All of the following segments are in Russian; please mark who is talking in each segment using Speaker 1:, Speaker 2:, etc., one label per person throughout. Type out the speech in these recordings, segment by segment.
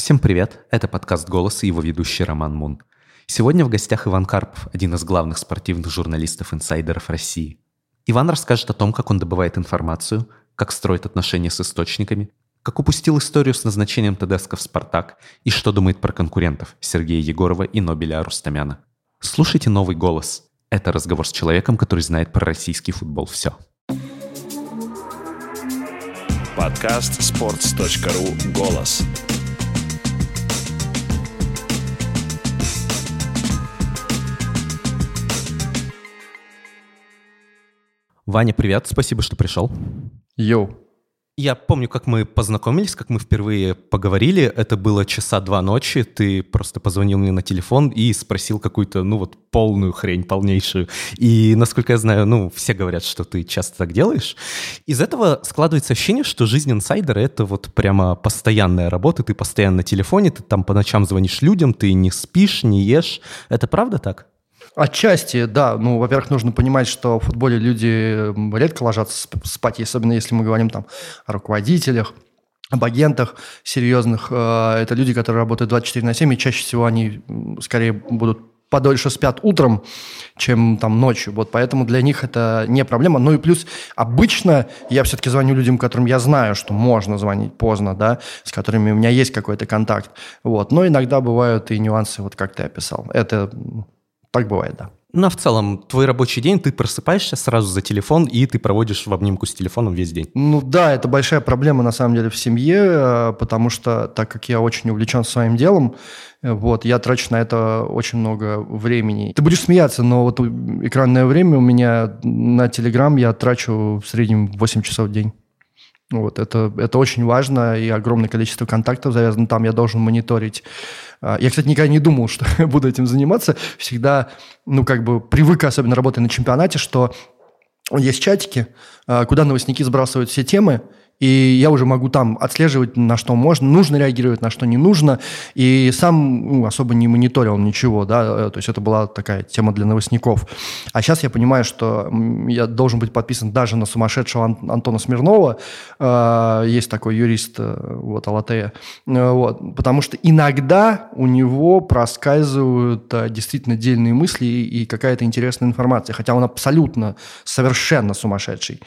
Speaker 1: Всем привет, это подкаст «Голос» и его ведущий Роман Мун. Сегодня в гостях Иван Карпов, один из главных спортивных журналистов-инсайдеров России. Иван расскажет о том, как он добывает информацию, как строит отношения с источниками, как упустил историю с назначением Тедеско в «Спартак» и что думает про конкурентов Сергея Егорова и Нобеля Арустамяна. Слушайте «Новый голос». Это разговор с человеком, который знает про российский футбол все.
Speaker 2: Подкаст sports.ru «Голос».
Speaker 1: Ваня, привет, спасибо, что пришел.
Speaker 3: Йоу.
Speaker 1: Я помню, как мы познакомились, как мы впервые поговорили. Это было часа два ночи. Ты просто позвонил мне на телефон и спросил какую-то, ну вот, полную хрень, полнейшую. И, насколько я знаю, ну, все говорят, что ты часто так делаешь. Из этого складывается ощущение, что жизнь инсайдера — это вот прямо постоянная работа. Ты постоянно на телефоне, ты там по ночам звонишь людям, ты не спишь, не ешь. Это правда так?
Speaker 3: Отчасти, да. Ну, во-первых, нужно понимать, что в футболе люди редко ложатся спать, особенно если мы говорим там о руководителях, об агентах серьезных. Э, это люди, которые работают 24 на 7, и чаще всего они скорее будут подольше спят утром, чем там ночью. Вот поэтому для них это не проблема. Ну и плюс обычно я все-таки звоню людям, которым я знаю, что можно звонить поздно, да, с которыми у меня есть какой-то контакт. Вот. Но иногда бывают и нюансы, вот как ты описал. Это так бывает, да.
Speaker 1: Ну, а в целом, твой рабочий день, ты просыпаешься сразу за телефон, и ты проводишь в обнимку с телефоном весь день.
Speaker 3: Ну да, это большая проблема, на самом деле, в семье, э, потому что, так как я очень увлечен своим делом, э, вот, я трачу на это очень много времени. Ты будешь смеяться, но вот экранное время у меня на Телеграм я трачу в среднем 8 часов в день. Вот, это, это очень важно, и огромное количество контактов завязано там. Я должен мониторить я, кстати, никогда не думал, что буду этим заниматься. Всегда, ну, как бы привык, особенно работая на чемпионате, что есть чатики, а, куда новостники сбрасывают все темы, и я уже могу там отслеживать, на что можно, нужно реагировать, на что не нужно, и сам ну, особо не мониторил ничего, да, то есть это была такая тема для новостников. А сейчас я понимаю, что я должен быть подписан даже на сумасшедшего Ан- Антона Смирнова, э, есть такой юрист, э, вот, Алатея, э, вот, потому что иногда у него проскальзывают э, действительно дельные мысли и, и какая-то интересная информация, хотя он абсолютно, совершенно сумасшедший,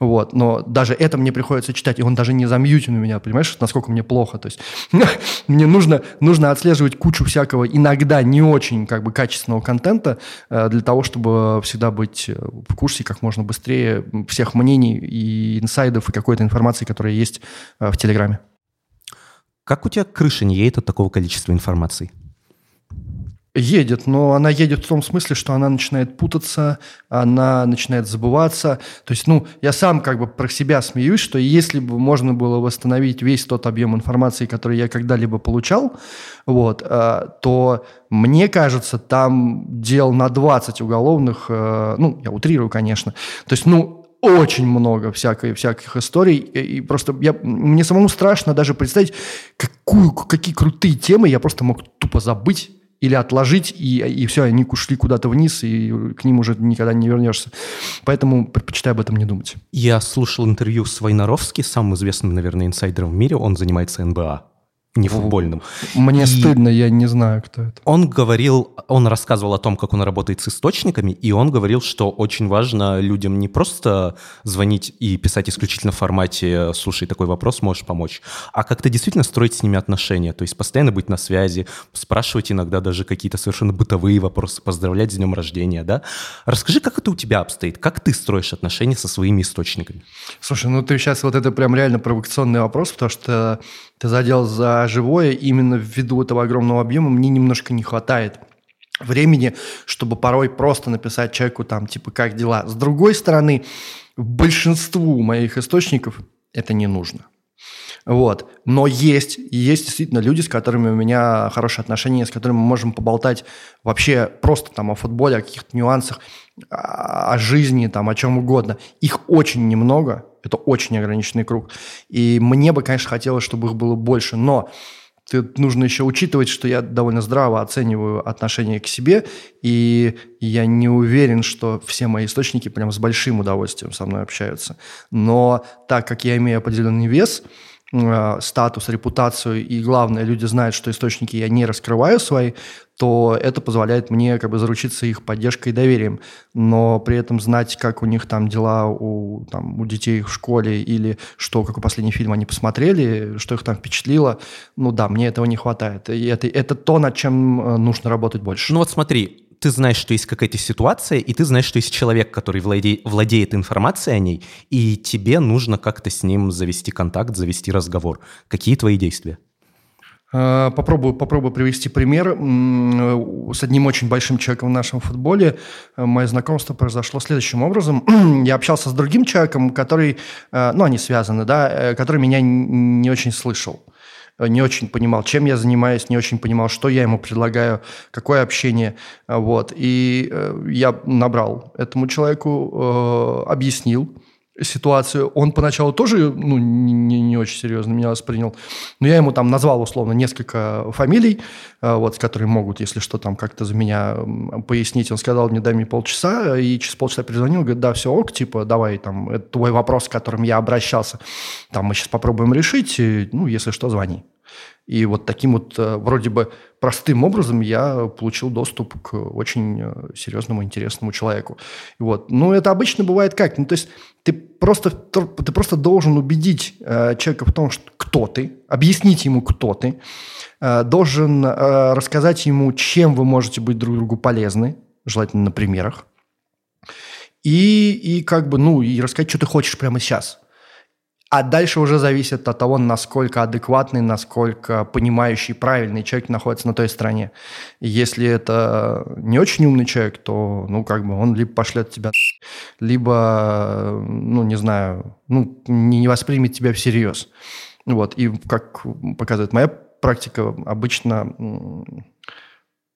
Speaker 3: вот, но даже это мне приходится читать, и он даже не замьютен у меня, понимаешь, насколько мне плохо. То есть мне нужно, нужно отслеживать кучу всякого, иногда не очень как бы качественного контента э, для того, чтобы всегда быть э, в курсе как можно быстрее всех мнений и инсайдов и какой-то информации, которая есть э, в Телеграме.
Speaker 1: Как у тебя крыша не едет от такого количества информации?
Speaker 3: Едет, но она едет в том смысле, что она начинает путаться, она начинает забываться. То есть, ну, я сам как бы про себя смеюсь, что если бы можно было восстановить весь тот объем информации, который я когда-либо получал, вот, э, то мне кажется, там дел на 20 уголовных, э, ну, я утрирую, конечно. То есть, ну, очень много всякой, всяких историй, и просто я, мне самому страшно даже представить, какую, какие крутые темы я просто мог тупо забыть или отложить, и, и все, они ушли куда-то вниз, и к ним уже никогда не вернешься. Поэтому предпочитаю об этом не думать.
Speaker 1: Я слушал интервью с Войнаровски, самым известным, наверное, инсайдером в мире. Он занимается НБА не футбольным.
Speaker 3: Мне и стыдно, я не знаю, кто это.
Speaker 1: Он говорил, он рассказывал о том, как он работает с источниками, и он говорил, что очень важно людям не просто звонить и писать исключительно в формате «слушай, такой вопрос, можешь помочь», а как-то действительно строить с ними отношения, то есть постоянно быть на связи, спрашивать иногда даже какие-то совершенно бытовые вопросы, поздравлять с днем рождения, да? Расскажи, как это у тебя обстоит, как ты строишь отношения со своими источниками?
Speaker 3: Слушай, ну ты сейчас вот это прям реально провокационный вопрос, потому что ты задел за живое, именно ввиду этого огромного объема мне немножко не хватает времени, чтобы порой просто написать человеку там, типа, как дела. С другой стороны, большинству моих источников это не нужно. Вот. Но есть, есть действительно люди, с которыми у меня хорошие отношения, с которыми мы можем поболтать вообще просто там о футболе, о каких-то нюансах, о жизни, там, о чем угодно. Их очень немного, это очень ограниченный круг. И мне бы, конечно, хотелось, чтобы их было больше, но тут нужно еще учитывать, что я довольно здраво оцениваю отношение к себе, и я не уверен, что все мои источники прям с большим удовольствием со мной общаются. Но так как я имею определенный вес, э, статус, репутацию, и главное, люди знают, что источники я не раскрываю свои, то это позволяет мне как бы заручиться их поддержкой и доверием. Но при этом знать, как у них там дела у, там, у детей в школе или что, какой последний фильм они посмотрели, что их там впечатлило, ну да, мне этого не хватает. И это, это то, над чем э, нужно работать больше.
Speaker 1: Ну вот смотри, ты знаешь, что есть какая-то ситуация, и ты знаешь, что есть человек, который владе... владеет информацией о ней, и тебе нужно как-то с ним завести контакт, завести разговор. Какие твои действия?
Speaker 3: Э, попробую, попробую привести пример. С одним очень большим человеком в нашем футболе э, мое знакомство произошло следующим образом. Я общался с другим человеком, который, э, ну, они связаны, да, который меня не очень слышал не очень понимал, чем я занимаюсь, не очень понимал, что я ему предлагаю, какое общение. Вот. И я набрал этому человеку, объяснил, ситуацию. Он поначалу тоже ну, не, не очень серьезно меня воспринял. Но я ему там назвал условно несколько фамилий, э, вот, с которыми могут, если что, там как-то за меня пояснить. Он сказал мне, дай мне полчаса, и через полчаса перезвонил, говорит, да, все ок, типа, давай, там, это твой вопрос, с которым я обращался, там, мы сейчас попробуем решить, и, ну, если что, звони. И вот таким вот э, вроде бы простым образом я получил доступ к очень э, серьезному, интересному человеку. И вот. Ну, это обычно бывает как? Ну, то есть ты просто, ты просто должен убедить э, человека в том, что, кто ты, объяснить ему, кто ты, э, должен э, рассказать ему, чем вы можете быть друг другу полезны, желательно на примерах, и, и как бы, ну, и рассказать, что ты хочешь прямо сейчас – а дальше уже зависит от того, насколько адекватный, насколько понимающий, правильный человек находится на той стороне. если это не очень умный человек, то, ну, как бы он либо пошлет тебя, либо, ну, не знаю, ну, не воспримет тебя всерьез. Вот. И как показывает моя практика, обычно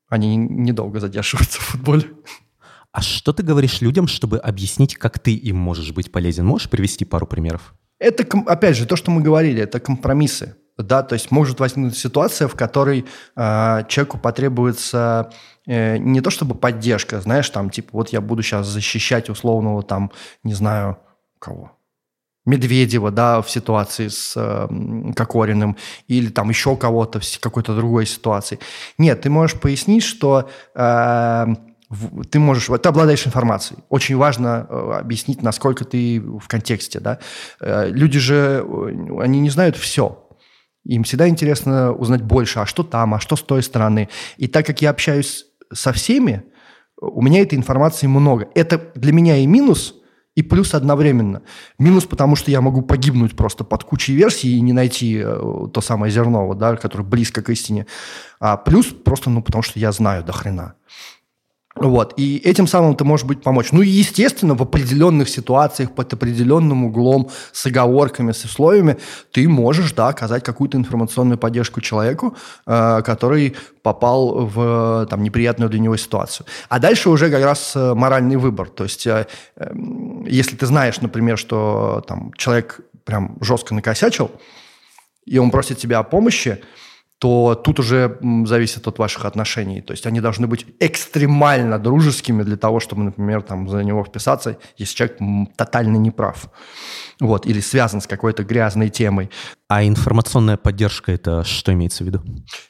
Speaker 3: они недолго задерживаются в футболе.
Speaker 1: А что ты говоришь людям, чтобы объяснить, как ты им можешь быть полезен? Можешь привести пару примеров?
Speaker 3: Это, опять же, то, что мы говорили, это компромиссы. Да, то есть может возникнуть ситуация, в которой э, человеку потребуется э, не то чтобы поддержка, знаешь, там, типа, вот я буду сейчас защищать условного, там, не знаю, кого, Медведева, да, в ситуации с э, Кокориным, или там еще кого-то в какой-то другой ситуации. Нет, ты можешь пояснить, что э, ты можешь, ты обладаешь информацией. Очень важно э, объяснить, насколько ты в контексте, да. Э, люди же, э, они не знают все. Им всегда интересно узнать больше, а что там, а что с той стороны. И так как я общаюсь со всеми, у меня этой информации много. Это для меня и минус, и плюс одновременно. Минус, потому что я могу погибнуть просто под кучей версий и не найти то самое зерно, да, которое близко к истине. А плюс просто, ну, потому что я знаю до хрена. Вот. И этим самым ты можешь быть помочь. Ну и, естественно, в определенных ситуациях, под определенным углом, с оговорками, с условиями, ты можешь, да, оказать какую-то информационную поддержку человеку, э, который попал в там, неприятную для него ситуацию. А дальше уже как раз э, моральный выбор. То есть, э, э, если ты знаешь, например, что там, человек прям жестко накосячил, и он просит тебя о помощи, то тут уже зависит от ваших отношений. То есть они должны быть экстремально дружескими для того, чтобы, например, там, за него вписаться, если человек тотально неправ. Вот, или связан с какой-то грязной темой.
Speaker 1: А информационная поддержка – это что имеется в виду?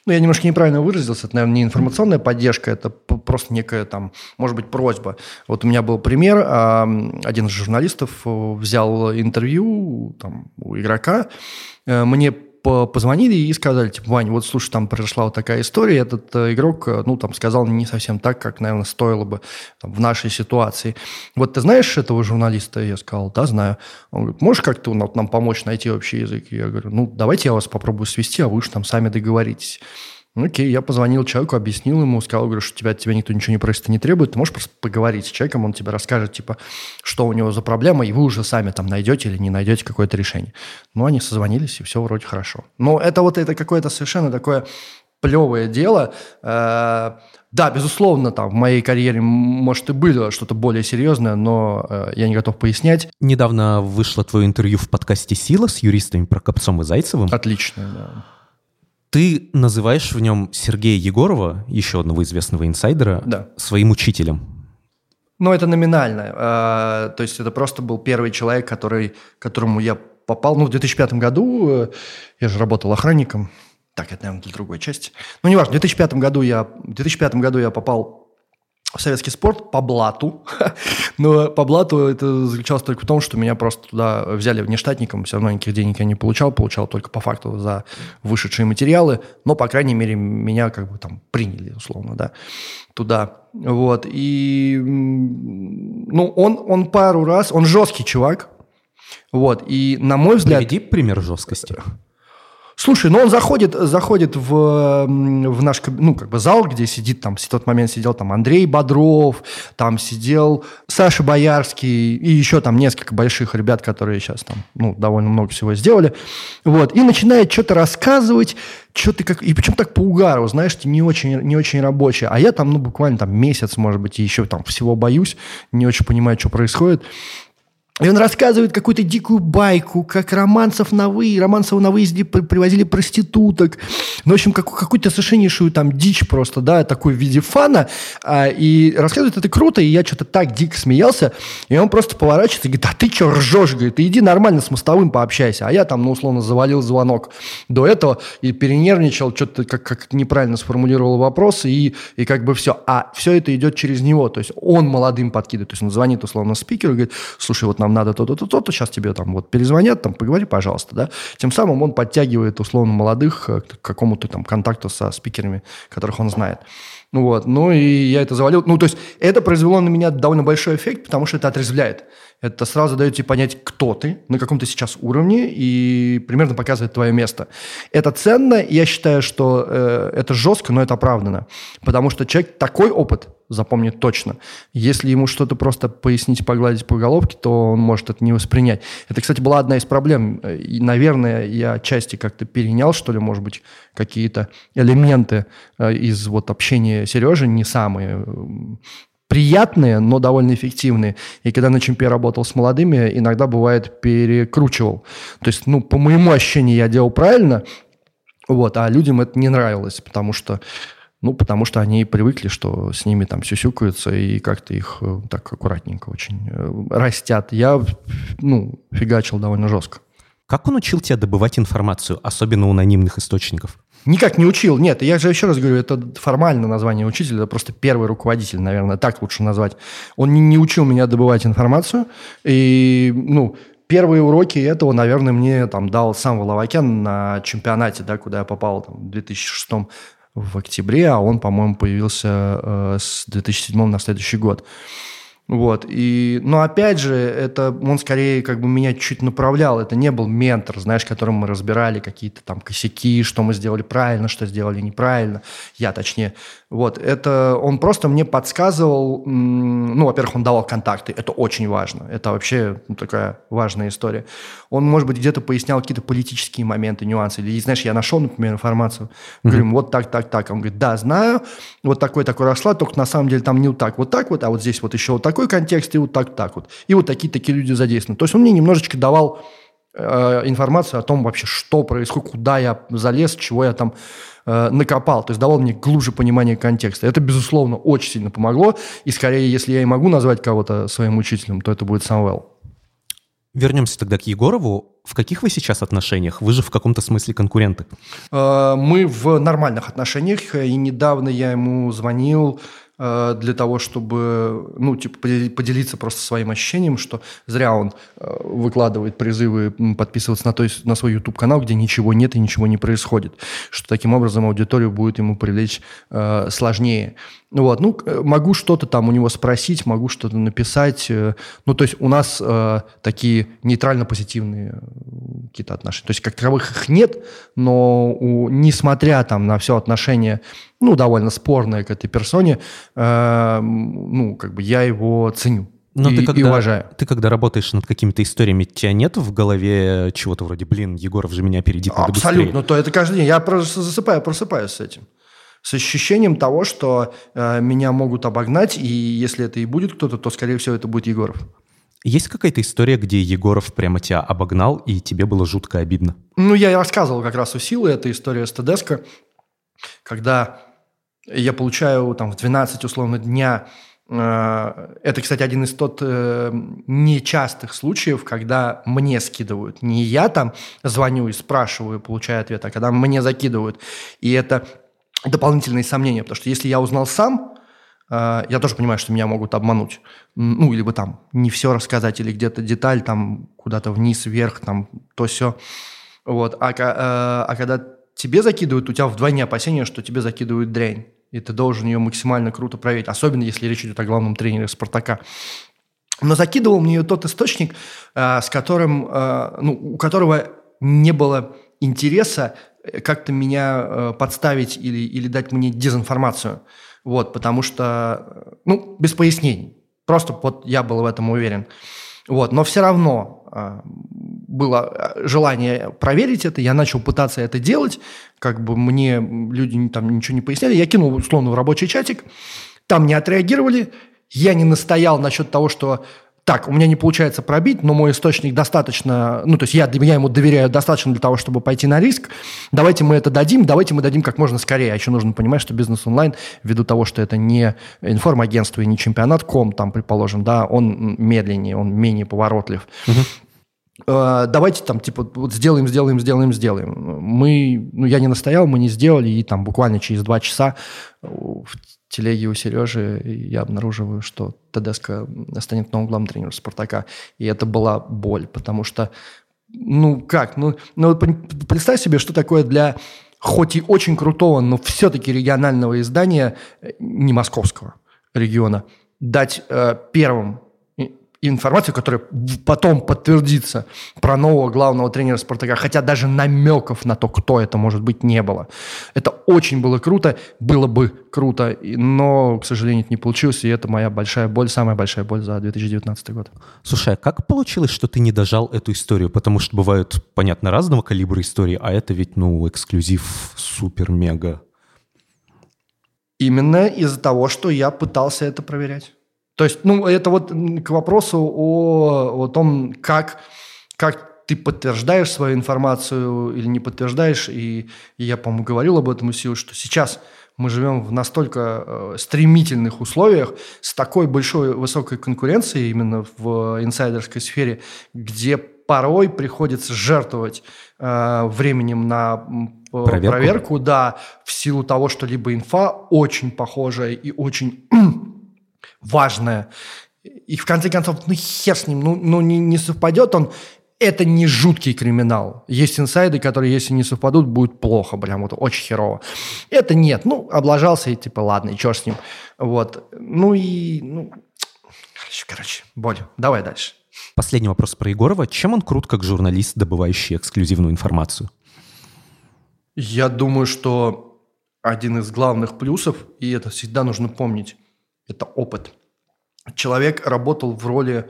Speaker 3: Ну, я немножко неправильно выразился. Это, наверное, не информационная поддержка, это просто некая там, может быть, просьба. Вот у меня был пример. Один из журналистов э, взял интервью там, у игрока. Э, мне позвонили и сказали, типа, Вань, вот слушай, там произошла вот такая история, этот э, игрок, э, ну, там, сказал не совсем так, как, наверное, стоило бы там, в нашей ситуации. Вот ты знаешь этого журналиста? Я сказал, да, знаю. Он говорит, можешь как-то нам помочь найти общий язык? Я говорю, ну, давайте я вас попробую свести, а вы уж там сами договоритесь. Окей, я позвонил человеку, объяснил ему, сказал, говорю, что тебя, от тебя никто ничего не просит и не требует, ты можешь просто поговорить с человеком, он тебе расскажет, типа, что у него за проблема, и вы уже сами там найдете или не найдете какое-то решение. Ну, они созвонились, и все вроде хорошо. Но это вот это какое-то совершенно такое плевое дело. Э, да, безусловно, там в моей карьере, может, и было что-то более серьезное, но э, я не готов пояснять.
Speaker 1: Недавно вышло твое интервью в подкасте «Сила» с юристами Прокопцом и Зайцевым.
Speaker 3: Отлично, да.
Speaker 1: Ты называешь в нем Сергея Егорова, еще одного известного инсайдера,
Speaker 3: да.
Speaker 1: своим учителем.
Speaker 3: Ну, это номинально. А, то есть это просто был первый человек, который, которому я попал, ну, в 2005 году, э, я же работал охранником, так, это, наверное, для другой части. Ну, неважно, в 2005 году я, в 2005 году я попал советский спорт по блату. Но по блату это заключалось только в том, что меня просто туда взяли внештатником, все равно никаких денег я не получал, получал только по факту за вышедшие материалы, но, по крайней мере, меня как бы там приняли, условно, да, туда. Вот, и, ну, он, он пару раз, он жесткий чувак, вот, и, на мой взгляд...
Speaker 1: Приведи пример жесткости.
Speaker 3: Слушай, ну он заходит, заходит в, в наш ну, как бы зал, где сидит там, в тот момент сидел там Андрей Бодров, там сидел Саша Боярский и еще там несколько больших ребят, которые сейчас там, ну, довольно много всего сделали. Вот, и начинает что-то рассказывать, что-то как... И причем так по угару, знаешь, не очень, не очень рабочее. А я там, ну, буквально там месяц, может быть, и еще там всего боюсь, не очень понимаю, что происходит. И он рассказывает какую-то дикую байку, как романцев на вы, романцев на выезде привозили проституток. Ну, в общем, как, какую-то совершеннейшую там дичь просто, да, такой в виде фана. А, и рассказывает это круто, и я что-то так дико смеялся. И он просто поворачивается и говорит, а ты что ржешь? Говорит, иди нормально с мостовым пообщайся. А я там, ну, условно, завалил звонок до этого и перенервничал, что-то как, как неправильно сформулировал вопрос, и, и как бы все. А все это идет через него. То есть он молодым подкидывает. То есть он звонит, условно, спикеру и говорит, слушай, вот нам надо то-то, то-то, сейчас тебе там вот перезвонят, там, поговори, пожалуйста, да. Тем самым он подтягивает, условно, молодых э, к какому-то там контакту со спикерами, которых он знает. Ну вот, ну и я это завалил. Ну, то есть это произвело на меня довольно большой эффект, потому что это отрезвляет. Это сразу дает тебе понять, кто ты, на каком ты сейчас уровне, и примерно показывает твое место. Это ценно, я считаю, что э, это жестко, но это оправдано. Потому что человек такой опыт запомнит точно. Если ему что-то просто пояснить, погладить по головке, то он может это не воспринять. Это, кстати, была одна из проблем. И, наверное, я части как-то перенял, что ли, может быть, какие-то элементы э, из вот общения Сережи, не самые приятные, но довольно эффективные. И когда на чемпе работал с молодыми, иногда бывает перекручивал. То есть, ну, по моему ощущению, я делал правильно, вот, а людям это не нравилось, потому что ну, потому что они привыкли, что с ними там сюсюкаются и как-то их э, так аккуратненько очень э, растят. Я, ну, фигачил довольно жестко.
Speaker 1: Как он учил тебя добывать информацию, особенно у анонимных источников?
Speaker 3: Никак не учил. Нет, я же еще раз говорю, это формально название учителя, это просто первый руководитель, наверное, так лучше назвать. Он не, не учил меня добывать информацию. И, ну, первые уроки этого, наверное, мне там дал сам Воловакян на чемпионате, да, куда я попал там, в 2006 в октябре, а он, по-моему, появился э, с 2007 на следующий год. Вот. И, но опять же, это он скорее как бы меня чуть направлял. Это не был ментор, знаешь, которым мы разбирали какие-то там косяки, что мы сделали правильно, что сделали неправильно. Я точнее. Вот. Это он просто мне подсказывал, ну, во-первых, он давал контакты. Это очень важно. Это вообще ну, такая важная история. Он, может быть, где-то пояснял какие-то политические моменты, нюансы. Или, знаешь, я нашел, например, информацию. Говорим, mm-hmm. вот так, так, так. Он говорит, да, знаю. Вот такой, такой расклад, только на самом деле там не вот так, вот так вот, а вот здесь вот еще вот так такой контекст, и вот так, так вот. И вот такие-такие люди задействованы. То есть он мне немножечко давал э, информацию о том вообще, что происходит, куда я залез, чего я там э, накопал. То есть давал мне глубже понимание контекста. Это, безусловно, очень сильно помогло. И скорее, если я и могу назвать кого-то своим учителем, то это будет Самвел.
Speaker 1: Вернемся тогда к Егорову. В каких вы сейчас отношениях? Вы же в каком-то смысле конкуренты.
Speaker 3: Э, мы в нормальных отношениях. И недавно я ему звонил, для того, чтобы, ну, типа, поделиться просто своим ощущением, что зря он э, выкладывает призывы подписываться на, той, на свой YouTube-канал, где ничего нет и ничего не происходит, что таким образом аудиторию будет ему привлечь э, сложнее. Вот, ну, могу что-то там у него спросить, могу что-то написать. Ну, то есть у нас э, такие нейтрально-позитивные какие-то отношения. То есть как таковых их нет, но у, несмотря там на все отношения, ну, довольно спорное к этой персоне, э, ну, как бы я его ценю. Но и,
Speaker 1: ты когда,
Speaker 3: и уважаю.
Speaker 1: Ты когда работаешь над какими-то историями, у тебя нет в голове чего-то вроде, блин, Егоров же меня опередит,
Speaker 3: надо Абсолютно, быстрее. то это каждый день. Я просто засыпаю, просыпаюсь с этим с ощущением того, что э, меня могут обогнать, и если это и будет кто-то, то, скорее всего, это будет Егоров.
Speaker 1: Есть какая-то история, где Егоров прямо тебя обогнал, и тебе было жутко обидно?
Speaker 3: Ну, я рассказывал как раз у Силы, это история с ТДСК, когда я получаю там в 12 условно дня Э, это, кстати, один из тот э, нечастых случаев, когда мне скидывают. Не я там звоню и спрашиваю, получаю ответ, а когда мне закидывают. И это дополнительные сомнения, потому что если я узнал сам, э, я тоже понимаю, что меня могут обмануть. Ну, или бы там не все рассказать, или где-то деталь там куда-то вниз, вверх, там то все. Вот. А, а, а когда тебе закидывают, у тебя вдвойне опасения, что тебе закидывают дрянь и ты должен ее максимально круто проверить, особенно если речь идет о главном тренере «Спартака». Но закидывал мне ее тот источник, э, с которым, э, ну, у которого не было интереса э, как-то меня подставить или, или дать мне дезинформацию. Вот, потому что, ну, без пояснений. Просто вот я был в этом уверен. Вот, но все равно было э, желание проверить это, я начал пытаться это делать, как бы мне люди там ничего не поясняли, я кинул условно в рабочий чатик, там не отреагировали, я не настоял насчет того, что так, у меня не получается пробить, но мой источник достаточно, ну, то есть я, я ему доверяю достаточно для того, чтобы пойти на риск. Давайте мы это дадим, давайте мы дадим как можно скорее. А еще нужно понимать, что бизнес онлайн, ввиду того, что это не информагентство и не чемпионат ком, там, предположим, да, он медленнее, он менее поворотлив. Угу. Давайте там, типа, вот сделаем, сделаем, сделаем, сделаем. Мы, ну, я не настоял, мы не сделали, и там буквально через два часа в телеге у Сережи я обнаруживаю, что Тедеско станет новым главным тренером «Спартака». И это была боль, потому что, ну как, ну, ну представь себе, что такое для хоть и очень крутого, но все-таки регионального издания, э, не московского региона, дать э, первым информацию, которая потом подтвердится про нового главного тренера «Спартака», хотя даже намеков на то, кто это может быть, не было. Это очень было круто, было бы круто, но, к сожалению, это не получилось, и это моя большая боль, самая большая боль за 2019 год.
Speaker 1: Слушай, а как получилось, что ты не дожал эту историю? Потому что бывают, понятно, разного калибра истории, а это ведь, ну, эксклюзив супер-мега.
Speaker 3: Именно из-за того, что я пытался это проверять. То есть, ну, это вот к вопросу о, о том, как, как ты подтверждаешь свою информацию или не подтверждаешь. И, и я, по-моему, говорил об этом усилию, что сейчас мы живем в настолько э, стремительных условиях, с такой большой высокой конкуренцией именно в инсайдерской сфере, где порой приходится жертвовать э, временем на проверку. проверку, да, в силу того, что либо инфа очень похожая и очень важное. И в конце концов, ну хер с ним, ну, ну не, не совпадет он, это не жуткий криминал. Есть инсайды, которые, если не совпадут, будет плохо, прям вот очень херово. Это нет. Ну, облажался и типа, ладно, и что с ним. Вот. Ну и, ну, короче, короче, боль. Давай дальше.
Speaker 1: Последний вопрос про Егорова. Чем он крут как журналист, добывающий эксклюзивную информацию?
Speaker 3: Я думаю, что один из главных плюсов, и это всегда нужно помнить, это опыт. Человек работал в роли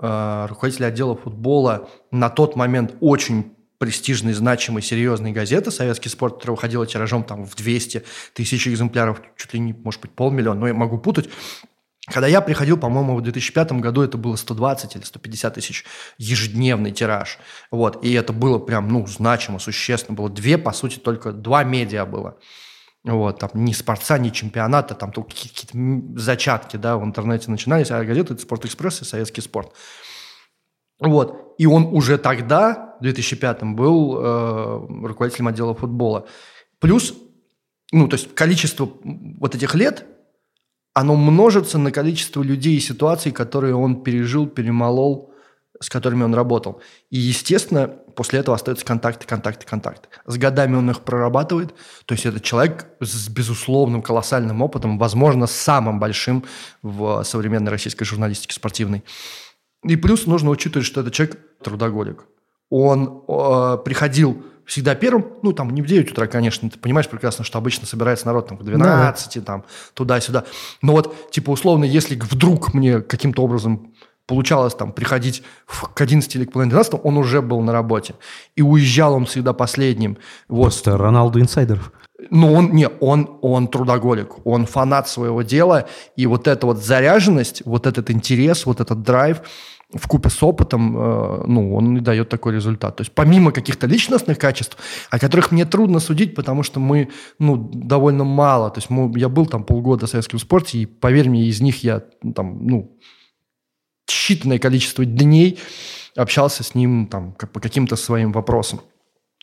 Speaker 3: э, руководителя отдела футбола на тот момент очень престижной, значимой, серьезной газеты «Советский спорт», которая выходила тиражом там, в 200 тысяч экземпляров, чуть ли не, может быть, полмиллиона, но я могу путать. Когда я приходил, по-моему, в 2005 году это было 120 или 150 тысяч ежедневный тираж. Вот. И это было прям, ну, значимо, существенно. Было две, по сути, только два медиа было. Вот, там ни спорца, ни чемпионата, там только какие-то зачатки, да, в интернете начинались, а газеты это «Спортэкспресс» и «Советский спорт». Вот, и он уже тогда, в 2005 был э, руководителем отдела футбола. Плюс, ну, то есть количество вот этих лет, оно множится на количество людей и ситуаций, которые он пережил, перемолол, с которыми он работал. И, естественно, после этого остаются контакты, контакты, контакты. С годами он их прорабатывает. То есть это человек с безусловным колоссальным опытом, возможно, самым большим в современной российской журналистике спортивной. И плюс нужно учитывать, что это человек трудоголик. Он э, приходил всегда первым, ну, там, не в 9 утра, конечно, ты понимаешь прекрасно, что обычно собирается народ там к 12, да. там, туда-сюда. Но вот, типа, условно, если вдруг мне каким-то образом получалось там приходить к 11 или к половине 12, он уже был на работе. И уезжал он всегда последним.
Speaker 1: Вот. Просто Роналду инсайдеров.
Speaker 3: Ну, он, не, он, он трудоголик, он фанат своего дела, и вот эта вот заряженность, вот этот интерес, вот этот драйв, в купе с опытом, э, ну, он и дает такой результат. То есть помимо каких-то личностных качеств, о которых мне трудно судить, потому что мы, ну, довольно мало. То есть мы, я был там полгода в советском спорте, и, поверь мне, из них я там, ну, считанное количество дней общался с ним там по каким-то своим вопросам.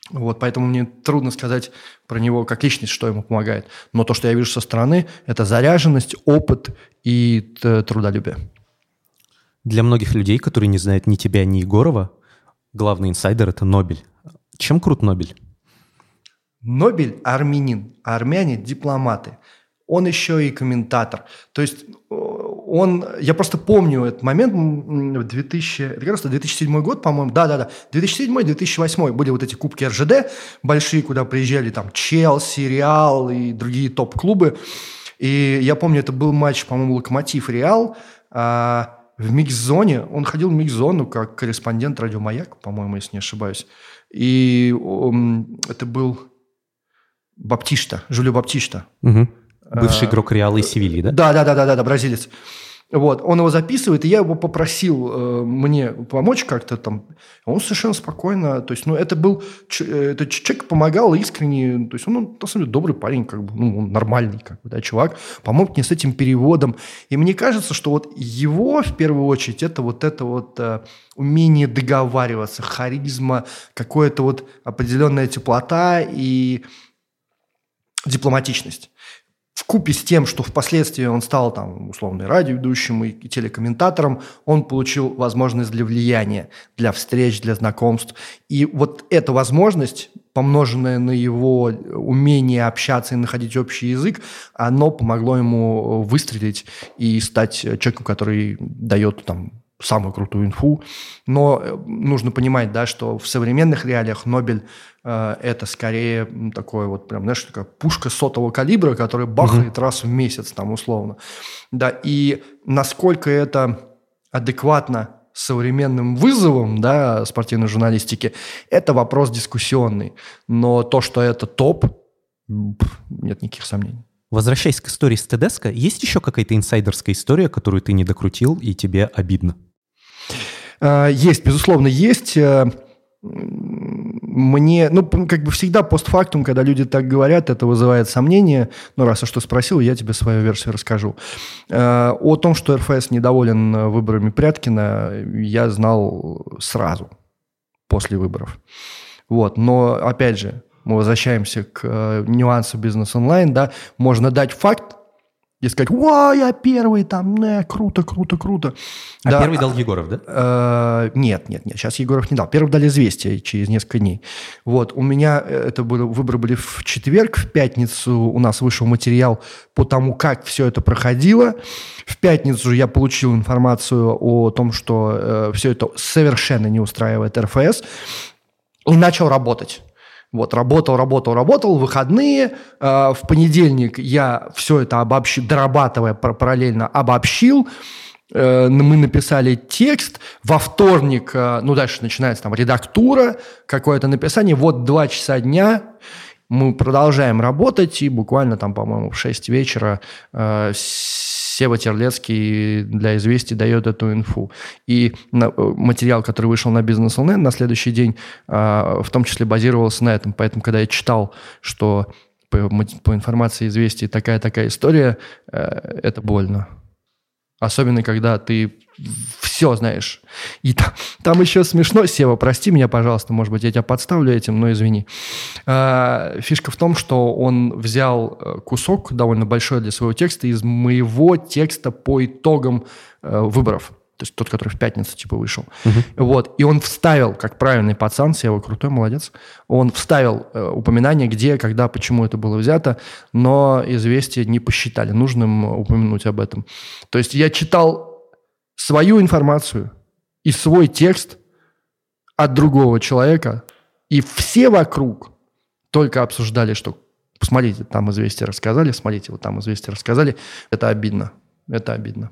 Speaker 3: Вот, поэтому мне трудно сказать про него как личность, что ему помогает. Но то, что я вижу со стороны, это заряженность, опыт и трудолюбие.
Speaker 1: Для многих людей, которые не знают ни тебя, ни Егорова, главный инсайдер – это Нобель. Чем крут Нобель?
Speaker 3: Нобель – армянин, а армяне – дипломаты. Он еще и комментатор. То есть он, я просто помню этот момент, в 2000, это как раз 2007 год, по-моему, да-да-да, 2007-2008 были вот эти кубки РЖД большие, куда приезжали там Челси, Реал и другие топ-клубы. И я помню, это был матч, по-моему, Локомотив Реал, а, в микс-зоне, он ходил в микс-зону как корреспондент радио «Маяк», по-моему, если не ошибаюсь. И он, это был Баптишта, Жулио Баптишта.
Speaker 1: Угу. Бывший а, игрок Реала и Севильи, да?
Speaker 3: Да, да, да, да, да, да, бразилец. Вот, он его записывает, и я его попросил э, мне помочь как-то там. Он совершенно спокойно, то есть, ну, это был, э, этот человек помогал искренне, то есть, он, он на самом деле добрый парень, как бы, ну, он нормальный, как бы, да, чувак, помог мне с этим переводом. И мне кажется, что вот его, в первую очередь, это вот это вот э, умение договариваться, харизма, какое-то вот определенная теплота и дипломатичность в купе с тем, что впоследствии он стал там условно радиоведущим и, телекомментатором, он получил возможность для влияния, для встреч, для знакомств. И вот эта возможность, помноженная на его умение общаться и находить общий язык, оно помогло ему выстрелить и стать человеком, который дает там самую крутую инфу. Но э, нужно понимать, да, что в современных реалиях Нобель э, это скорее такое вот прям, знаешь, такая пушка сотого калибра, которая бахает угу. раз в месяц там условно. Да, и насколько это адекватно современным вызовом да, спортивной журналистики, это вопрос дискуссионный. Но то, что это топ, нет никаких сомнений.
Speaker 1: Возвращаясь к истории с Тедеско, есть еще какая-то инсайдерская история, которую ты не докрутил и тебе обидно?
Speaker 3: Э, есть, безусловно, есть. Э, мне, ну, как бы всегда постфактум, когда люди так говорят, это вызывает сомнения. Ну, раз я что спросил, я тебе свою версию расскажу. Э, о том, что РФС недоволен выборами Пряткина, я знал сразу, после выборов. Вот, но, опять же, мы возвращаемся к нюансу бизнес онлайн, да, можно дать факт, и сказать, «Ва, я первый, там, не, круто, круто, круто».
Speaker 1: А да, первый дал Егоров, да?
Speaker 3: Э, нет, нет, нет, сейчас Егоров не дал. Первый дали «Известия» через несколько дней. Вот, у меня э, это было, выборы были в четверг, в пятницу у нас вышел материал по тому, как все это проходило. В пятницу я получил информацию о том, что э, все это совершенно не устраивает РФС, и начал работать. Вот, работал, работал, работал, выходные. Э, в понедельник я все это обобщил, дорабатывая параллельно, обобщил. Э, мы написали текст. Во вторник, э, ну, дальше начинается там редактура, какое-то написание. Вот два часа дня мы продолжаем работать, и буквально там, по-моему, в 6 вечера э, Сева Терлецкий для известий дает эту инфу. И э, материал, который вышел на Business Online на следующий день, а, в том числе базировался на этом. Поэтому, когда я читал, что по, по информации известий такая-такая история, э, это больно. Особенно, когда ты все знаешь. И там, там еще смешно, Сева, прости меня, пожалуйста, может быть, я тебя подставлю этим, но извини. А, фишка в том, что он взял э, кусок довольно большой для своего текста из моего текста по итогам э, выборов. То есть тот, который в пятницу типа вышел. Uh-huh. Вот. И он вставил, как правильный пацан, Сева крутой, молодец, он вставил э, упоминание, где, когда, почему это было взято, но известия не посчитали нужным упомянуть об этом. То есть я читал свою информацию и свой текст от другого человека, и все вокруг только обсуждали, что посмотрите, там известия рассказали, смотрите, вот там известия рассказали. Это обидно. Это обидно.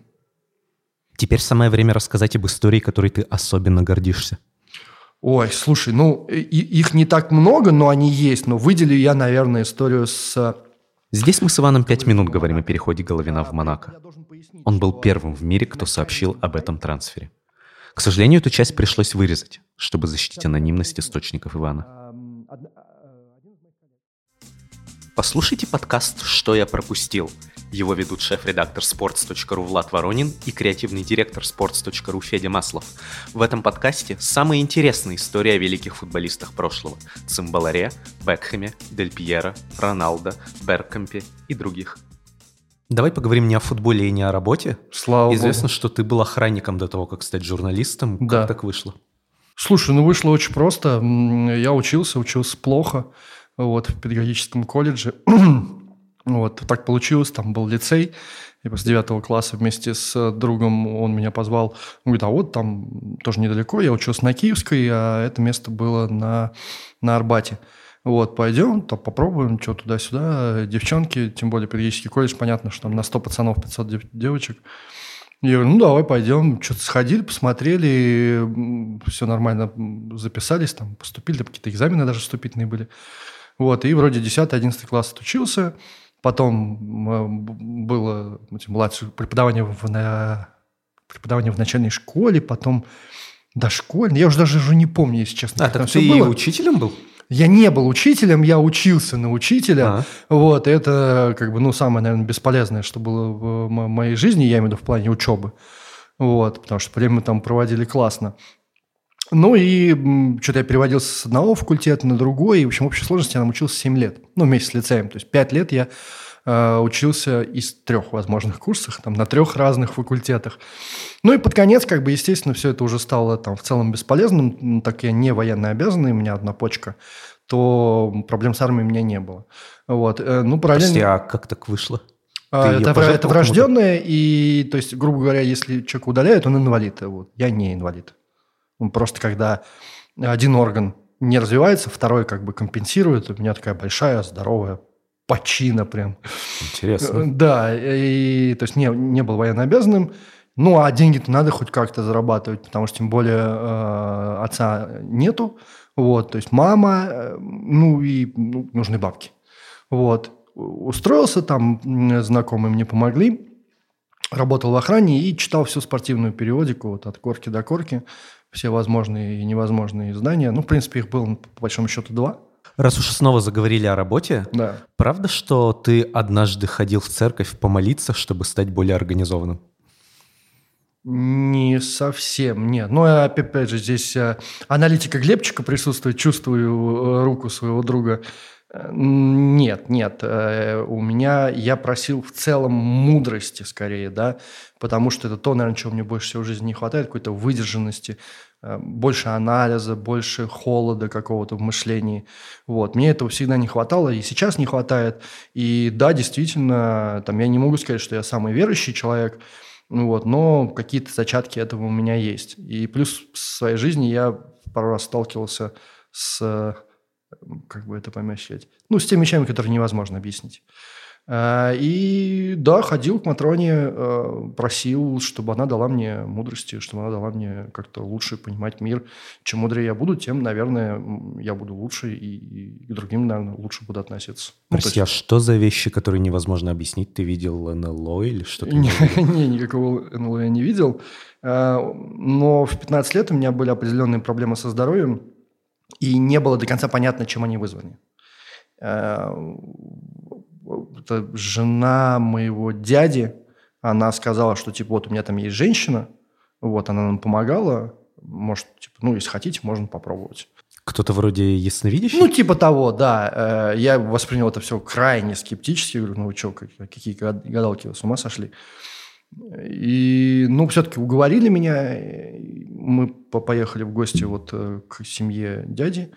Speaker 1: Теперь самое время рассказать об истории, которой ты особенно гордишься.
Speaker 3: Ой, слушай, ну, и, их не так много, но они есть. Но выделю я, наверное, историю с
Speaker 1: Здесь мы с Иваном пять минут говорим о переходе Головина в Монако. Он был первым в мире, кто сообщил об этом трансфере. К сожалению, эту часть пришлось вырезать, чтобы защитить анонимность источников Ивана. Послушайте подкаст «Что я пропустил». Его ведут шеф-редактор sports.ru Влад Воронин и креативный директор sports.ru Федя Маслов. В этом подкасте самые интересные истории о великих футболистах прошлого – Цимбаларе, Бекхэме, Дель Пьеро, Роналдо, Беркомпе и других. Давай поговорим не о футболе и не о работе.
Speaker 3: Слава
Speaker 1: Известно,
Speaker 3: богу.
Speaker 1: что ты был охранником до того, как стать журналистом.
Speaker 3: Да.
Speaker 1: Как так вышло?
Speaker 3: Слушай, ну вышло очень просто. Я учился, учился плохо вот, в педагогическом колледже. вот, так получилось, там был лицей. И после девятого класса вместе с другом он меня позвал. Он говорит, а вот там тоже недалеко, я учился на Киевской, а это место было на, на Арбате. Вот, пойдем, там попробуем, что туда-сюда. Девчонки, тем более педагогический колледж, понятно, что там на 100 пацанов 500 дев- девочек. Я говорю, ну давай пойдем. Что-то сходили, посмотрели, все нормально записались, там поступили, там какие-то экзамены даже вступительные были. Вот, и вроде 10-11 класс отучился. Потом б- было младшее преподавание в, на, преподавание в начальной школе, потом дошкольной. Я уже даже уже не помню, если честно.
Speaker 1: А, так ты
Speaker 3: было.
Speaker 1: учителем был?
Speaker 3: Я не был учителем, я учился на учителя.
Speaker 1: А.
Speaker 3: Вот, это, как бы, ну, самое, наверное, бесполезное, что было в мо- моей жизни, я имею в виду в плане учебы. Вот, потому что время мы там проводили классно. Ну и что-то я переводился с одного факультета на другой, и, в общем, в общей сложности я там учился 7 лет, ну, вместе с лицеем. То есть 5 лет я э, учился из трех возможных курсов, там, на трех разных факультетах. Ну и под конец, как бы, естественно, все это уже стало там в целом бесполезным, так я не военно обязанный, у меня одна почка, то проблем с армией у меня не было. Вот, э, ну, параллельно...
Speaker 1: Прости, а как так вышло?
Speaker 3: А,
Speaker 1: Ты
Speaker 3: это, это врожденное, и, то есть, грубо говоря, если человека удаляют, он инвалид. Вот. Я не инвалид. Он просто, когда один орган не развивается, второй как бы компенсирует. У меня такая большая, здоровая почина прям. Э,
Speaker 1: Интересно.
Speaker 3: Да, и, то есть не, не был военно обязанным. Ну, а деньги-то надо хоть как-то зарабатывать, потому что тем более э, отца нету. Вот, то есть мама, э, ну и ну, нужны бабки. Вот. Устроился там, знакомые мне помогли. Работал в охране и читал всю спортивную периодику вот, от корки до корки. Все возможные и невозможные издания. Ну, в принципе, их было, по большому счету, два.
Speaker 1: Раз уж снова заговорили о работе,
Speaker 3: Да.
Speaker 1: правда, что ты однажды ходил в церковь помолиться, чтобы стать более организованным?
Speaker 3: Не совсем, нет. Ну, а опять же, здесь э, аналитика Глебчика присутствует, чувствую э, руку своего друга. Нет, нет. э, У меня, я просил в целом мудрости скорее, да, потому что это то, наверное, чего мне больше всего в жизни не хватает, какой-то выдержанности, э, больше анализа, больше холода какого-то в мышлении. Вот. Мне этого всегда не хватало, и сейчас не хватает. И да, действительно, там, я не могу сказать, что я самый верующий человек, ну вот, но какие-то зачатки этого у меня есть. И плюс в своей жизни я пару раз сталкивался с, как бы это помещать, ну, с теми вещами, которые невозможно объяснить. А, И да, ходил к Матроне, э, просил, чтобы она дала мне мудрости, чтобы она дала мне как-то лучше понимать мир. Чем мудрее я буду, тем, наверное, я буду лучше и, и к другим, наверное, лучше буду относиться. Ну,
Speaker 1: Прости, а что за вещи, которые невозможно объяснить? Ты видел НЛО или что-то?
Speaker 3: Не, не, никакого НЛО я не видел. А, Но в 15 лет у меня были определенные проблемы со здоровьем, и не было до конца понятно, чем они вызваны. А, это жена моего дяди, она сказала, что типа вот у меня там есть женщина, вот она нам помогала, может, типа, ну, если хотите, можно попробовать.
Speaker 1: Кто-то вроде ясновидящий?
Speaker 3: Ну, типа того, да. Э, Я воспринял это все крайне скептически. Говорю, ну вы что, какие гад- гадалки, вы с ума сошли? И, ну, все-таки уговорили меня. Мы поехали в гости вот э, к семье дяди.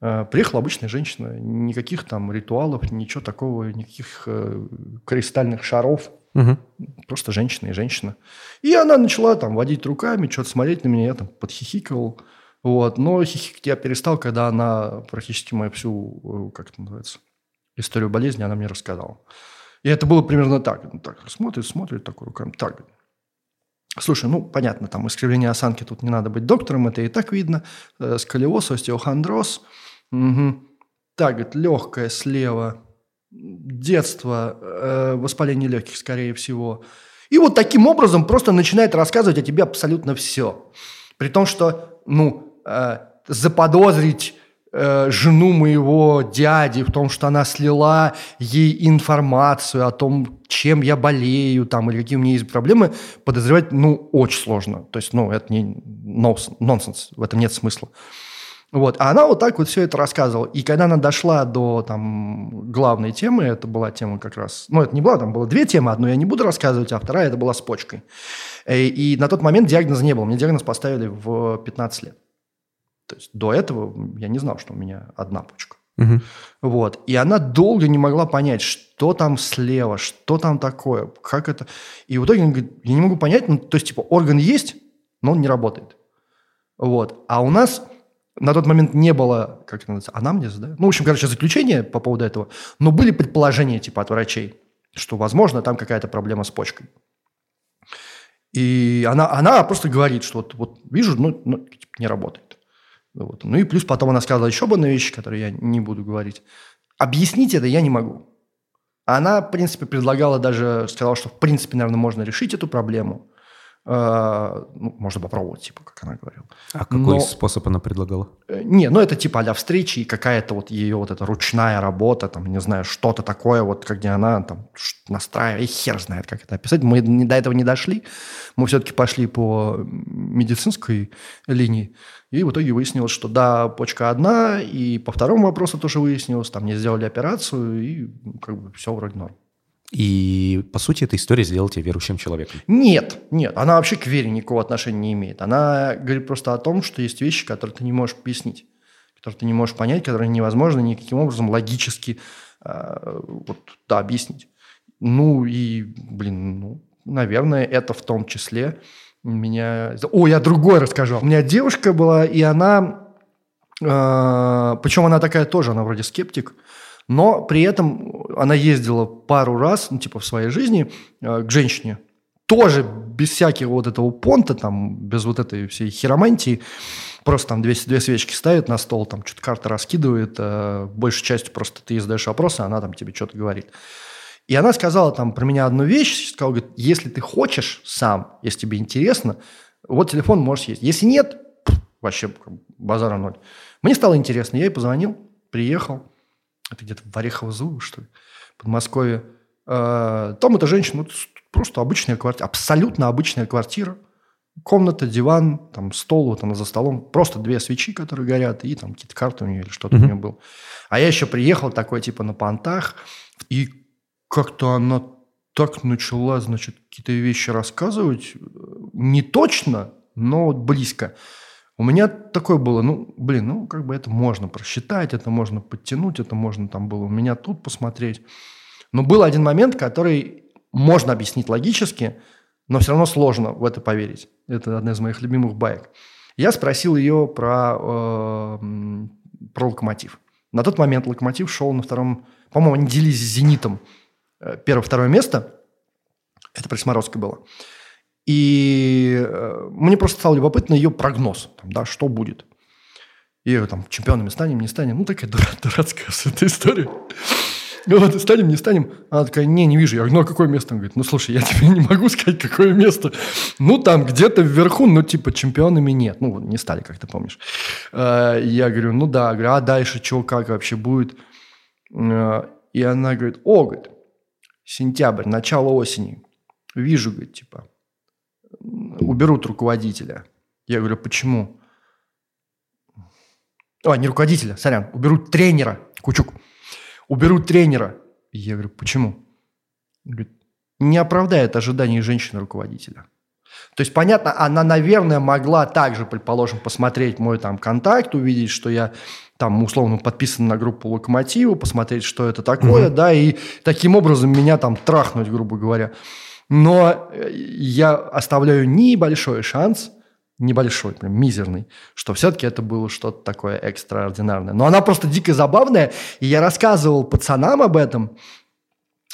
Speaker 3: Э, Приехала обычная женщина. Никаких там ритуалов, ничего такого, никаких э, кристальных шаров.
Speaker 1: Мгм.
Speaker 3: Просто женщина и женщина. И она начала там водить руками, что-то смотреть на меня, я там подхихикивал. Вот. Но хихикать я перестал, когда она практически мою всю, как это называется, историю болезни она мне рассказала. И это было примерно так. Ну, так смотрит, смотрит, такой руками. Так, Слушай, ну, понятно, там искривление осанки, тут не надо быть доктором, это и так видно. Э, Сколиоз, остеохондроз. Мгм. Так, говорит, легкое слева, детство, э, воспаление легких, скорее всего. И вот таким образом просто начинает рассказывать о тебе абсолютно все. При том, что, ну, э, заподозрить э, жену моего дяди в том, что она слила ей информацию о том, чем я болею там, или какие у меня есть проблемы, подозревать, ну, очень сложно. То есть, ну, это не нонсенс, в этом нет смысла. Вот. А она вот так вот все это рассказывала. И когда она дошла до там, главной темы, это была тема как раз... Ну, это не была, там было две темы. Одну я не буду рассказывать, а вторая это была с почкой. И, э, и на тот момент диагноза не было. Мне диагноз поставили в 15 лет. То есть до этого я не знал, что у меня одна почка. Угу. Вот. И она долго не могла понять, что там слева, что там такое, как это. И в итоге она говорит, я не могу понять, ну, то есть, типа, орган есть, но он не работает. Вот. А у нас на тот момент не было, как это называется, анамнез, да? Ну, в общем, короче, заключение по поводу этого. Но были предположения, типа, от врачей, что, возможно, там какая-то проблема с почкой. И она, она просто говорит, что вот, вот вижу, ну, ну типа, не работает. Вот. Ну и плюс потом она сказала еще одну вещь, которую я не буду говорить. Объяснить это я не могу. Она, в принципе, предлагала даже, сказала, что, в принципе, наверное, можно решить эту проблему. Э, ну, можно попробовать, типа, как она говорила.
Speaker 1: А какой Но, способ она предлагала?
Speaker 3: Э, не, ну это типа а встречи и какая-то вот ее вот эта ручная работа, там, не знаю, что-то такое, вот как где она там настраивает, и хер знает, как это описать. Мы до этого не дошли, мы все-таки пошли по медицинской линии, и в итоге выяснилось, что да, почка одна, и по второму вопросу тоже выяснилось, там не сделали операцию, и ну, как бы все вроде норм.
Speaker 1: И, по сути, эта история сделала тебя верующим человеком.
Speaker 3: Нет, нет, она вообще к вере никакого отношения не имеет. Она говорит просто о том, что есть вещи, которые ты не можешь объяснить, которые ты не можешь понять, которые невозможно никаким образом логически э, вот, да, объяснить. Ну и, блин, ну, наверное, это в том числе меня... О, я другой расскажу. У меня девушка была, и она... Э, причем она такая тоже, она вроде скептик, но при этом она ездила пару раз, ну, типа, в своей жизни э, к женщине. Тоже без всякого вот этого понта, там, без вот этой всей хиромантии. Просто там две, две свечки ставит на стол, там что-то карты раскидывает. Э, большей частью просто ты задаешь вопросы, а она там тебе что-то говорит. И она сказала там про меня одну вещь, сказала, говорит, если ты хочешь сам, если тебе интересно, вот телефон можешь есть. Если нет, вообще базара ноль. Мне стало интересно, я ей позвонил, приехал, это где-то в Орехово-Зубово, что ли, Подмосковье. Э, там эта женщина, вот, просто обычная квартира, абсолютно обычная квартира. Комната, диван, там стол, вот она за столом. Просто две свечи, которые горят, и там какие-то карты у нее или что-то mm-hmm. у нее было. А я еще приехал такой, типа, на понтах, и как-то она так начала, значит, какие-то вещи рассказывать. Не точно, но близко. У меня такое было, ну, блин, ну, как бы это можно просчитать, это можно подтянуть, это можно там было у меня тут посмотреть. Но был один момент, который можно объяснить логически, но все равно сложно в это поверить. Это одна из моих любимых баек. Я спросил ее про, э, про локомотив. На тот момент локомотив шел на втором... По-моему, они делились с «Зенитом» э, первое-второе место. Это при Смородской было. И э, мне просто стало любопытно ее прогноз, там, да, что будет. И там, чемпионами станем, не станем. Ну, такая дурацкая эта история. Вот, станем, не станем. Она такая, не, не вижу. Я говорю, ну, а какое место? Он говорит, ну, слушай, я тебе не могу сказать, какое место. Ну, там где-то вверху, ну, типа, чемпионами нет. Ну, не стали, как ты помнишь. Э, я говорю, ну, да. Говорю, а дальше что, как вообще будет? Э, и она говорит, о, говорит, сентябрь, начало осени. Вижу, говорит, типа, уберут руководителя. Я говорю, почему? О, не руководителя, сорян, уберут тренера, Кучук. Уберут тренера. Я говорю, почему? говорит, не оправдает ожиданий женщины-руководителя. То есть, понятно, она, наверное, могла также, предположим, посмотреть мой там контакт, увидеть, что я там условно подписан на группу Локомотива, посмотреть, что это такое, угу. да, и таким образом меня там трахнуть, грубо говоря. Но э, я оставляю небольшой шанс, небольшой, прям мизерный, что все-таки это было что-то такое экстраординарное. Но она просто дико забавная, и я рассказывал пацанам об этом,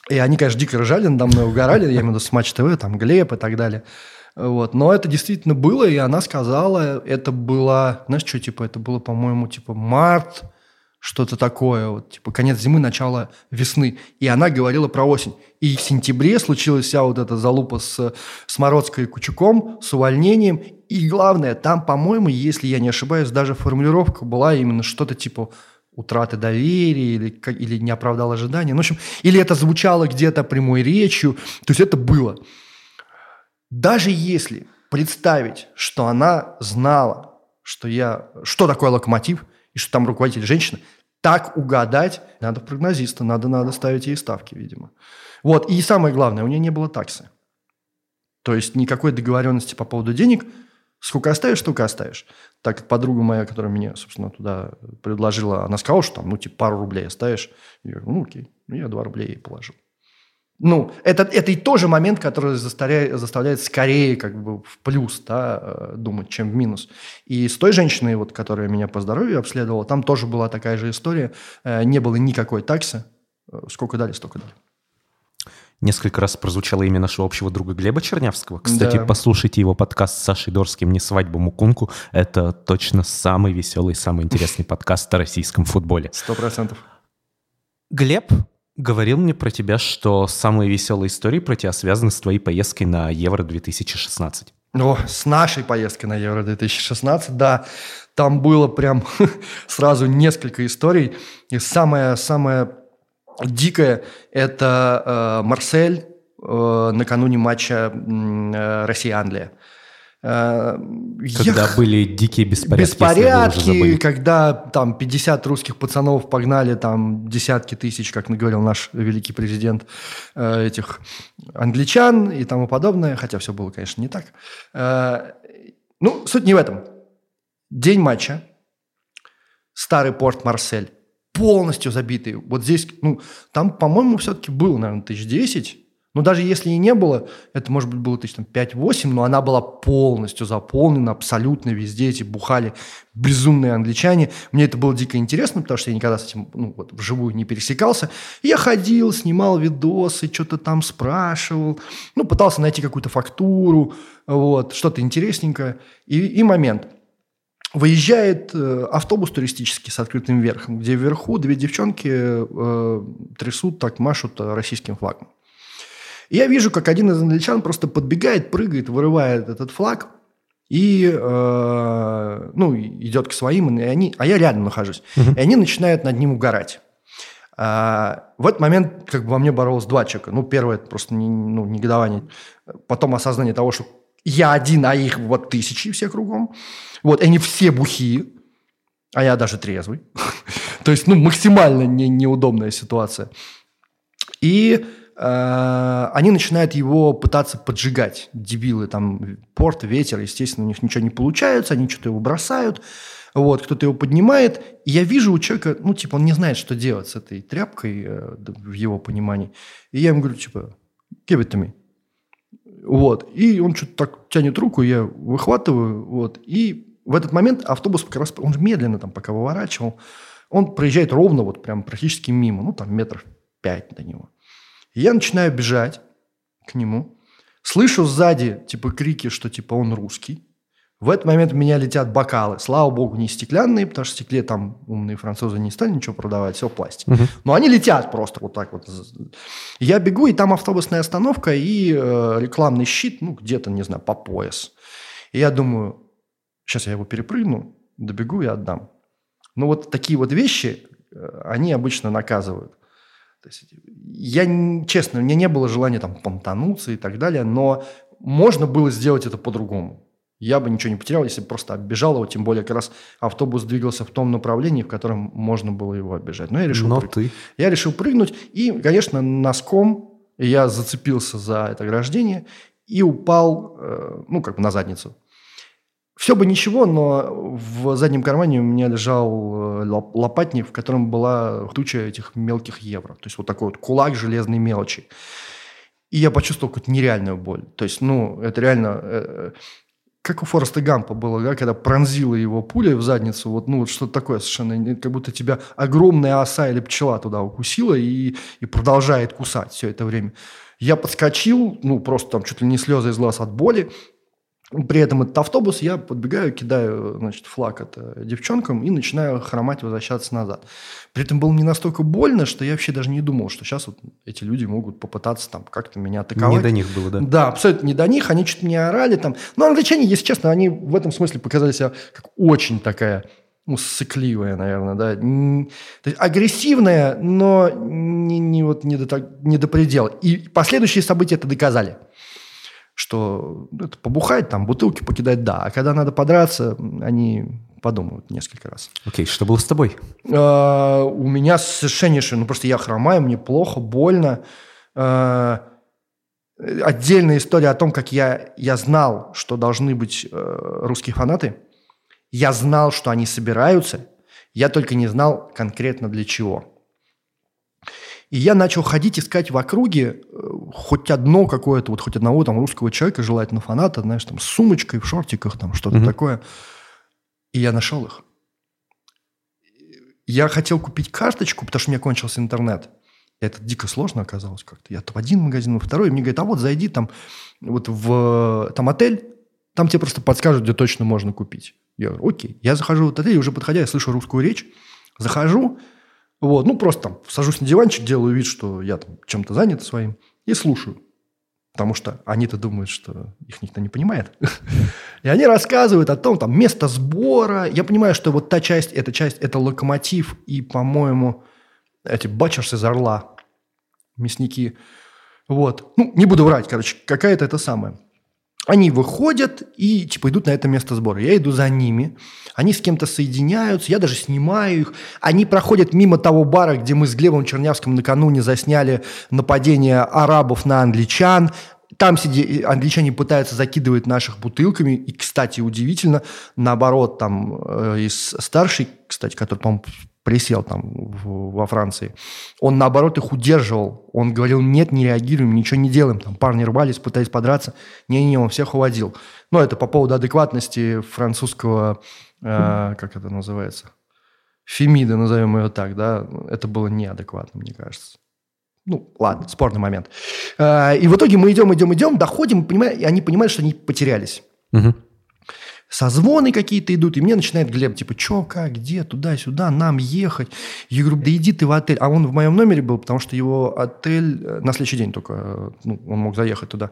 Speaker 3: и они, конечно, дико ржали надо мной, угорали, я имею в виду с Матч ТВ, там Глеб и так далее. Вот. Но это действительно было, и она сказала, это было, знаешь, что, типа, это было, по-моему, типа март что-то такое, вот, типа конец зимы, начало весны. И она говорила про осень. И в сентябре случилась вся вот эта залупа с Смородской и Кучуком, с увольнением. И главное, там, по-моему, если я не ошибаюсь, даже формулировка была именно что-то типа утраты доверия или, или не оправдал ожидания. Ну, в общем, или это звучало где-то прямой речью. То есть это было. Даже если представить, что она знала, что я, что такое локомотив – и что там руководитель женщина, так угадать надо прогнозиста, надо, надо ставить ей ставки, видимо. Вот, и самое главное, у нее не было таксы. То есть никакой договоренности по поводу денег. Сколько оставишь, столько оставишь. Так как подруга моя, которая меня, собственно, туда предложила, она сказала, что там, ну, типа, пару рублей оставишь. Я говорю, ну, окей. Ну, я два рубля ей положил. Ну, это, это и тоже момент, который заставляет, заставляет скорее как бы в плюс да, э, думать, чем в минус. И с той женщиной, вот, которая меня по здоровью обследовала, там тоже была такая же история. Э, не было никакой таксы. Э, сколько дали, столько дали.
Speaker 1: Несколько раз прозвучало имя нашего общего друга Глеба Чернявского. Кстати,
Speaker 3: Да.
Speaker 1: послушайте его подкаст с Сашей Дорским «Не свадьбу Мукунку». Это точно самый веселый, самый интересный подкаст о российском футболе.
Speaker 3: Сто процентов.
Speaker 1: Глеб говорил мне про тебя, что самые веселые истории про тебя связаны с твоей поездкой на Евро-2016.
Speaker 3: О, с нашей поездкой на Евро-2016, да, там было прям сразу несколько историй. И самое, самое дикое – это э, Марсель э, накануне матча э, Россия-Англия.
Speaker 1: Когда
Speaker 3: я
Speaker 1: были дикие беспорядки,
Speaker 3: Беспорядки, когда там 50 русских пацанов погнали там десятки тысяч, как говорил наш великий президент, э, этих англичан и тому подобное, хотя все было, конечно, не так. Э, Ну, суть не в этом. День матча, старый порт Марсель, полностью забитый. Вот здесь, ну, там, по-моему, все-таки было, наверное, тысяч десять. Но даже если и не было, это, может быть, было тысяч там 5-8, но она была полностью заполнена, абсолютно везде эти бухали безумные англичане. Мне это было дико интересно, потому что я никогда с этим ну, вот, вживую не пересекался. И я ходил, снимал видосы, что-то там спрашивал, ну, пытался найти какую-то фактуру, вот, что-то интересненькое. И, и момент. Выезжает э, автобус туристический с открытым верхом, где вверху две девчонки э, трясут, так машут э, российским флагом. И я вижу, как один из англичан просто подбегает, прыгает, вырывает этот флаг и э, ну, идет к своим, и они, а я рядом нахожусь. И они начинают над ним угорать. А, в этот момент как бы во мне боролось два человека. Ну, первое, это просто не- ну, негодование. Потом осознание того, что я один, а их вот тысячи все кругом. Вот, они все бухие, а я даже трезвый. То есть, ну, максимально не- неудобная ситуация. И они начинают его пытаться поджигать. Дебилы, там, порт, ветер, естественно, у них ничего не получается, они что-то его бросают. Вот, кто-то его поднимает, и я вижу у человека, ну, типа, он не знает, что делать с этой тряпкой, э, в его понимании. И я ему говорю, типа, give it to me. Вот, и он что-то так тянет руку, я выхватываю, вот, и в этот момент автобус как раз, он медленно там пока выворачивал, он проезжает ровно, вот прям практически мимо, ну, там метров пять до него. И я начинаю бежать к нему, слышу сзади, типа, крики, что, типа, он русский. В этот момент в меня летят бокалы. Слава богу, не стеклянные, потому что в стекле там умные французы не стали ничего продавать, все пластик. Но они летят просто вот так вот. Я бегу, и там автобусная остановка и э, рекламный щит, ну, где-то, не знаю, по пояс. И я думаю, сейчас я его перепрыгну, добегу и отдам. Ну, вот такие вот вещи, э, они обычно наказывают. То есть я, честно, у меня не было желания там понтануться и так далее, но можно было сделать это по-другому. Я бы ничего не потерял, если бы просто оббежал его, тем более как раз автобус двигался в том направлении, в котором можно было его оббежать. Но я решил
Speaker 1: Но
Speaker 3: прыг-
Speaker 1: ты...
Speaker 3: я решил прыгнуть, и, конечно, носком я зацепился за это ограждение и упал, э, ну, как бы на задницу. Все бы ничего, но в заднем кармане у меня лежал э, лоп- лопатник, в котором была туча этих мелких евро. То есть вот такой вот кулак железной мелочи. И я почувствовал какую-то нереальную боль. То есть, ну, это реально... э, как у Фореста Гампа было, да, когда пронзила его пуля в задницу, вот, ну, вот что-то такое совершенно, как будто тебя огромная оса или пчела туда укусила и, и продолжает кусать все это время. Я подскочил, ну, просто там чуть ли не слезы из глаз от боли, При этом этот автобус я подбегаю, кидаю, значит, флаг это девчонкам и начинаю хромать, возвращаться назад. При этом было не настолько больно, что я вообще даже не думал, что сейчас вот эти люди могут попытаться там как-то меня атаковать.
Speaker 1: Не до них было, да?
Speaker 3: Да, абсолютно не до них. Они что-то не орали там. Но англичане, если честно, они в этом смысле показали себя как очень такая ну, сыкливая, наверное, да. То есть агрессивная, но не, не, вот не, до, не до предела. И последующие события это доказали что это побухать, там, бутылки покидать, да. А когда надо подраться, они подумают несколько раз.
Speaker 1: Окей, okay, что было с тобой?
Speaker 3: Uh, у меня совершеннейшее, ну просто я хромаю, мне плохо, больно. Uh, отдельная история о том, как я, я знал, что должны быть uh, русские фанаты. Я знал, что они собираются, я только не знал конкретно для чего. И я начал ходить, искать в округе э, хоть одно какое-то, вот хоть одного там русского человека, желательно фаната, знаешь, там с сумочкой, в шортиках, там что-то mm-hmm. такое. И я нашел их. Я хотел купить карточку, потому что у меня кончился интернет. И это дико сложно оказалось как-то. Я то в один магазин, во второй. И мне говорят, а вот зайди там вот в там отель, там тебе просто подскажут, где точно можно купить. Я говорю, окей. Я захожу в отель, и уже подходя, я слышу русскую речь. Захожу, вот, ну, просто там сажусь на диванчик, делаю вид, что я там чем-то занят своим, и слушаю. Потому что они-то думают, что их никто не понимает. И они рассказывают о том, там, место сбора. Я понимаю, что вот та часть, эта часть, это локомотив и, по-моему, эти бачерсы из Орла, мясники. Вот. Ну, не буду врать, короче, какая-то это самая. Они выходят и типа идут на это место сбора. Я иду за ними. Они с кем-то соединяются, я даже снимаю их. Они проходят мимо того бара, где мы с Глебом Чернявским накануне засняли нападение арабов на англичан. Там сиди, англичане пытаются закидывать наших бутылками. И, кстати, удивительно, наоборот, там э, из старший, кстати, который, по-моему, присел там во Франции, он наоборот их удерживал. Он говорил, нет, не реагируем, ничего не делаем. Там парни рвались, пытались подраться. Не-не, он всех уводил. Но это по поводу адекватности французского, э, как это называется, Фемида, назовем ее так, да, это было неадекватно, мне кажется. Ну, ладно, спорный момент. Э, и в итоге мы идем, идем, идем, доходим, понимаем, и они понимают, что они потерялись. Угу созвоны какие-то идут, и мне начинает Глеб, типа, что, как, где, туда-сюда, нам ехать. Я говорю, да иди ты в отель. А он в моем номере был, потому что его отель э, на следующий день только, э, ну, он мог заехать туда.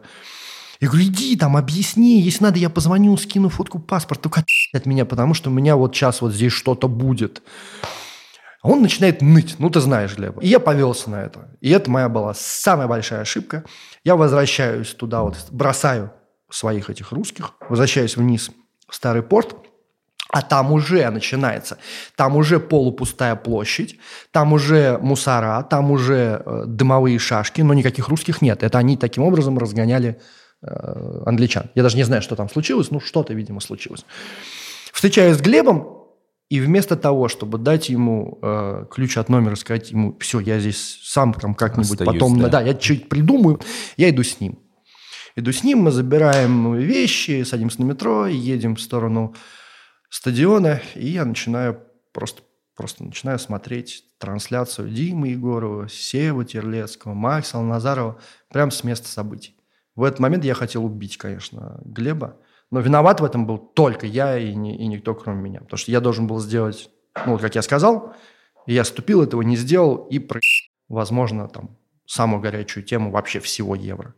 Speaker 3: Я говорю, иди там, объясни, если надо, я позвоню, скину фотку паспорта, только от меня, потому что у меня вот сейчас вот здесь что-то будет. А он начинает ныть, ну ты знаешь, Глеб. И я повелся на это. И это моя была самая большая ошибка. Я возвращаюсь туда, вот бросаю своих этих русских, возвращаюсь вниз – Старый порт, а там уже начинается, там уже полупустая площадь, там уже мусора, там уже э, дымовые шашки, но никаких русских нет. Это они таким образом разгоняли э, англичан. Я даже не знаю, что там случилось, ну что-то, видимо, случилось. Встречаюсь с Глебом, и вместо того, чтобы дать ему э, ключ от номера, сказать ему, все, я здесь сам там как-нибудь Остаюсь, потом, да. да, я чуть придумаю, я иду с ним. Иду с ним, мы забираем вещи, садимся на метро, едем в сторону стадиона, и я начинаю просто, просто начинаю смотреть трансляцию Димы Егорова, Сева Терлецкого, Макса Назарова прямо с места событий. В этот момент я хотел убить, конечно, Глеба, но виноват в этом был только я и, не, и никто, кроме меня. Потому что я должен был сделать, ну, как я сказал, я ступил, этого не сделал, и, возможно, там, самую горячую тему вообще всего евро.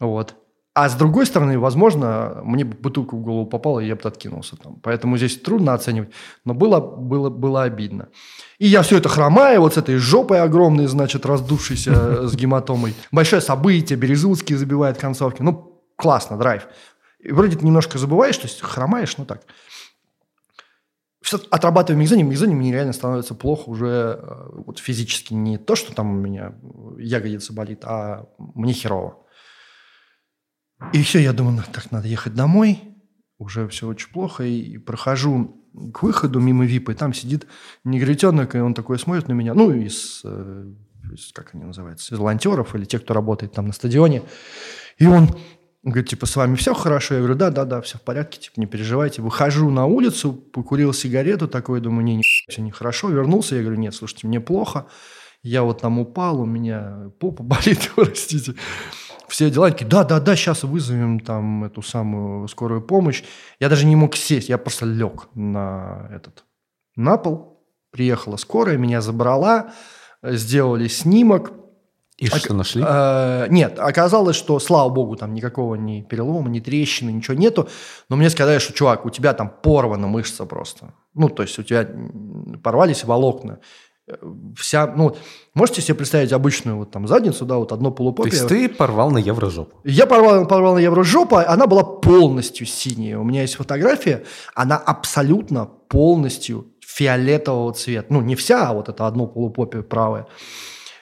Speaker 3: Вот. А с другой стороны, возможно, мне бы бутылка в голову попала, и я бы откинулся там. Поэтому здесь трудно оценивать, но было, было, было обидно. И я все это хромаю, вот с этой жопой огромной, значит, раздувшейся с гематомой. Большое событие, Березутский забивает концовки. Ну, классно, драйв. И вроде ты немножко забываешь, то есть хромаешь, ну так. Все отрабатывая мигзоне, мигзоне мне реально становится плохо уже э, вот физически. Не то, что там у меня ягодица болит, а мне херово. И все, я думаю, «Ну, так, надо ехать домой. Уже все очень плохо. И прохожу к выходу мимо ВИПа, и там сидит негритенок, и он такой смотрит на меня. Ну, из, э, из как они называются, из волонтеров или тех, кто работает там на стадионе. И он говорит, типа, с вами все хорошо? Я говорю, да, да, да, все в порядке, типа, не переживайте. Выхожу на улицу, покурил сигарету, такой, думаю, не, не, все нехорошо. Вернулся, я говорю, нет, слушайте, мне плохо. Я вот там упал, у меня попа болит, простите. Все дела. Такие, да, да, да, сейчас вызовем там эту самую скорую помощь. Я даже не мог сесть, я просто лег на этот, на пол. Приехала скорая, меня забрала, сделали снимок.
Speaker 1: И
Speaker 3: Ок-
Speaker 1: что нашли?
Speaker 3: э, нет, оказалось, что, слава богу, там никакого ни перелома, ни трещины, ничего нету. Но мне сказали, что, чувак, у тебя там порвана мышца просто. Ну, то есть у тебя порвались волокна. Вся, ну, можете себе представить обычную вот там задницу, да, вот одно
Speaker 1: То
Speaker 3: полупопие.
Speaker 1: есть ты порвал на евро жопу.
Speaker 3: Я порвал, порвал на евро жопу, она была полностью синяя. У меня есть фотография, она абсолютно полностью фиолетового цвета. Ну, не вся, а вот это одно полупопие правое.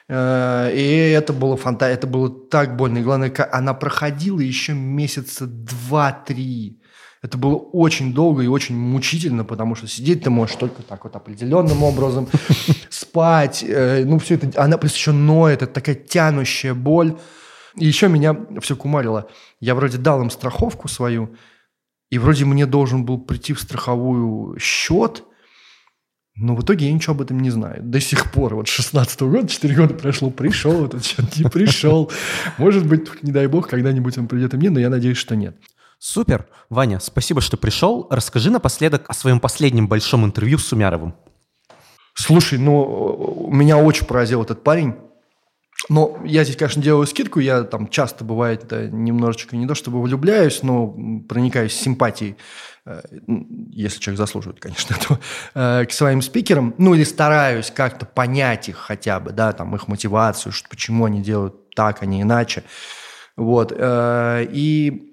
Speaker 3: Э, И это было фанта, это было так больно. И главное, она проходила еще месяца два-три. Это было очень долго и очень мучительно, потому что сидеть ты можешь только так вот определенным образом, спать. э, Ну, все это, она плюс еще ноет, это такая тянущая боль. И еще меня все кумарило. Я вроде дал им страховку свою, и вроде мне должен был прийти в страховую счет, но в итоге я ничего об этом не знаю. До сих пор, вот 16 года, 4 года прошло, пришел этот счет, не пришел. Может быть, не дай бог, когда-нибудь он придет и мне, но я надеюсь, что нет.
Speaker 1: Супер. Ваня, спасибо, что пришел. Расскажи напоследок о своем последнем большом интервью с Сумяровым.
Speaker 3: Слушай, ну, меня очень поразил этот парень. Но я здесь, конечно, делаю скидку. Я там часто, бывает, да, немножечко не то чтобы влюбляюсь, но проникаюсь симпатией, э, если человек заслуживает, конечно, этого, э, к своим спикерам. Ну, или стараюсь как-то понять их хотя бы, да, там, их мотивацию, что, почему они делают так, а не иначе. Вот. э, И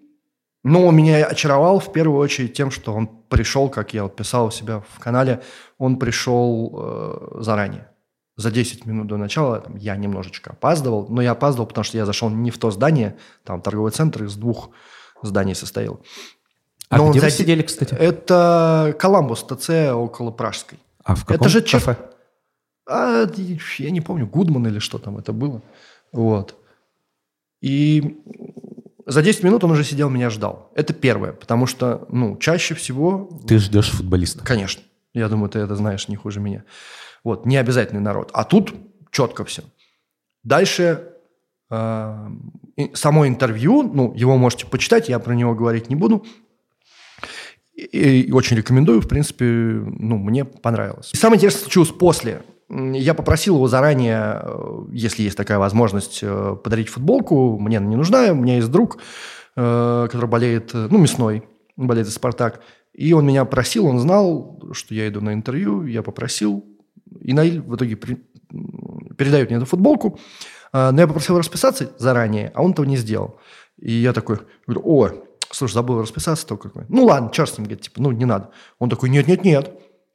Speaker 3: он меня очаровал в первую очередь тем, что он пришел, как я вот писал у себя в канале, он пришел э, заранее. За 10 минут до начала там, я немножечко опаздывал, но я опаздывал, потому что я зашел не в то здание, там торговый центр из двух зданий состоял.
Speaker 1: А
Speaker 3: Но
Speaker 1: где вы
Speaker 3: за-
Speaker 1: сидели, кстати?
Speaker 3: Это Коламбус, ТЦ около Пражской.
Speaker 1: А в каком
Speaker 3: же чеф-
Speaker 1: кафе?
Speaker 3: А, я не помню, Гудман или что там это было. Вот. И за 10 минут он уже сидел, меня ждал. Это первое, потому что, ну, чаще всего...
Speaker 1: Ты ждешь футболиста.
Speaker 3: Конечно. Я думаю, ты это знаешь не хуже меня. Вот, не обязательный народ. А тут четко все. Дальше э, само интервью, ну, его можете почитать, я про него говорить не буду. И, и очень рекомендую, в принципе, ну, мне понравилось. И самое интересное случилось после. Я попросил его заранее, э, если есть такая возможность, э, подарить футболку. Мне она не нужна, у меня есть друг, э, который болеет, ну, мясной, болеет за «Спартак». И он меня просил, он знал, что я иду на интервью, я попросил. И Наиль в итоге при- передает мне эту футболку. Но я попросил расписаться заранее, а он этого не сделал. И я такой, говорю, о, слушай, забыл расписаться только. Ну ладно, черт с ним, говорит, типа, ну не надо. Он такой, нет-нет-нет.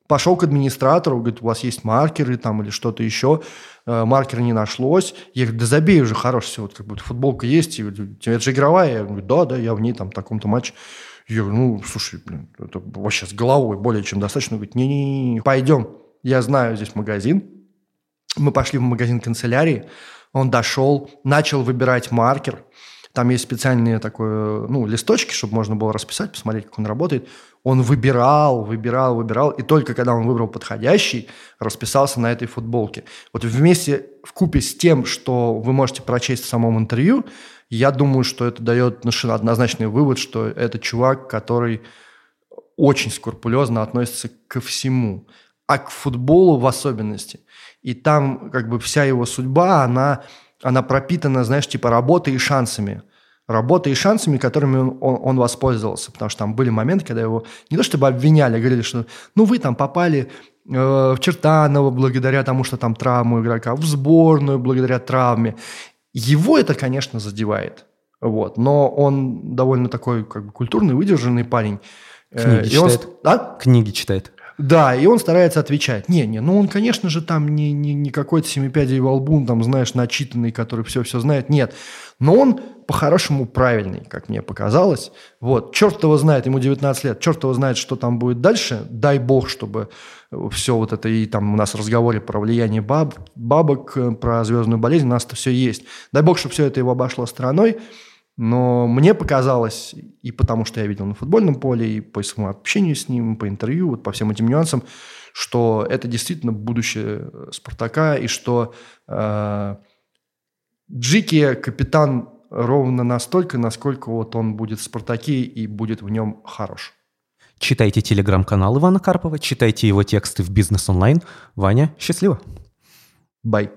Speaker 3: Пошел к администратору, говорит, у вас есть маркеры там или что-то еще. Э, Маркера не нашлось. Я говорю, да забей уже, хорош, все, вот как будто футболка есть. И, это же игровая. Я говорю, да, да, я в ней там в таком-то матче. Я говорю, ну, слушай, блин, это вообще с головой более чем достаточно. Он говорит, не-не-не, пойдем. Я знаю здесь магазин. Мы пошли в магазин канцелярии. Он дошел, начал выбирать маркер. Там есть специальные такой, ну, листочки, чтобы можно было расписать, посмотреть, как он работает. Он выбирал, выбирал, выбирал. И только когда он выбрал подходящий, расписался на этой футболке. Вот вместе, в купе с тем, что вы можете прочесть в самом интервью, я думаю, что это дает ну, однозначный вывод, что это чувак, который очень скрупулезно относится ко всему, а к футболу в особенности. И там как бы вся его судьба, она, она пропитана, знаешь, типа работой и шансами. Работой и шансами, которыми он, он, он воспользовался. Потому что там были моменты, когда его не то чтобы обвиняли, а говорили, что ну вы там попали э, в Чертаново благодаря тому, что там травму игрока, в сборную благодаря травме. Его это, конечно, задевает. Вот. Но он довольно такой как бы культурный, выдержанный парень. Э,
Speaker 1: Книги
Speaker 3: и он-
Speaker 1: читает?
Speaker 3: А?
Speaker 1: Книги читает.
Speaker 3: Да, и он старается отвечать. Не, не, ну он, конечно же, там не, не, не какой-то семипядей во лбу, там, знаешь, начитанный, который все-все знает. Нет. Но он по-хорошему правильный, как мне показалось. Вот. Черт его знает, ему 19 лет, черт его знает, что там будет дальше. Дай бог, чтобы все вот это, и там у нас в разговоре про влияние баб, бабок, э, про звездную болезнь, у нас это все есть. Дай бог, чтобы все это его обошло стороной. Но мне показалось, и потому что я видел на футбольном поле, и по своему общению с ним, по интервью, вот по всем этим нюансам, что это действительно будущее э, Спартака, и что э, Джики, капитан ровно настолько, насколько вот он будет в «Спартаке» и будет в нем хорош.
Speaker 1: Читайте телеграм-канал Ивана Карпова, читайте его тексты в «Бизнес онлайн». Ваня, счастливо!
Speaker 3: Бай!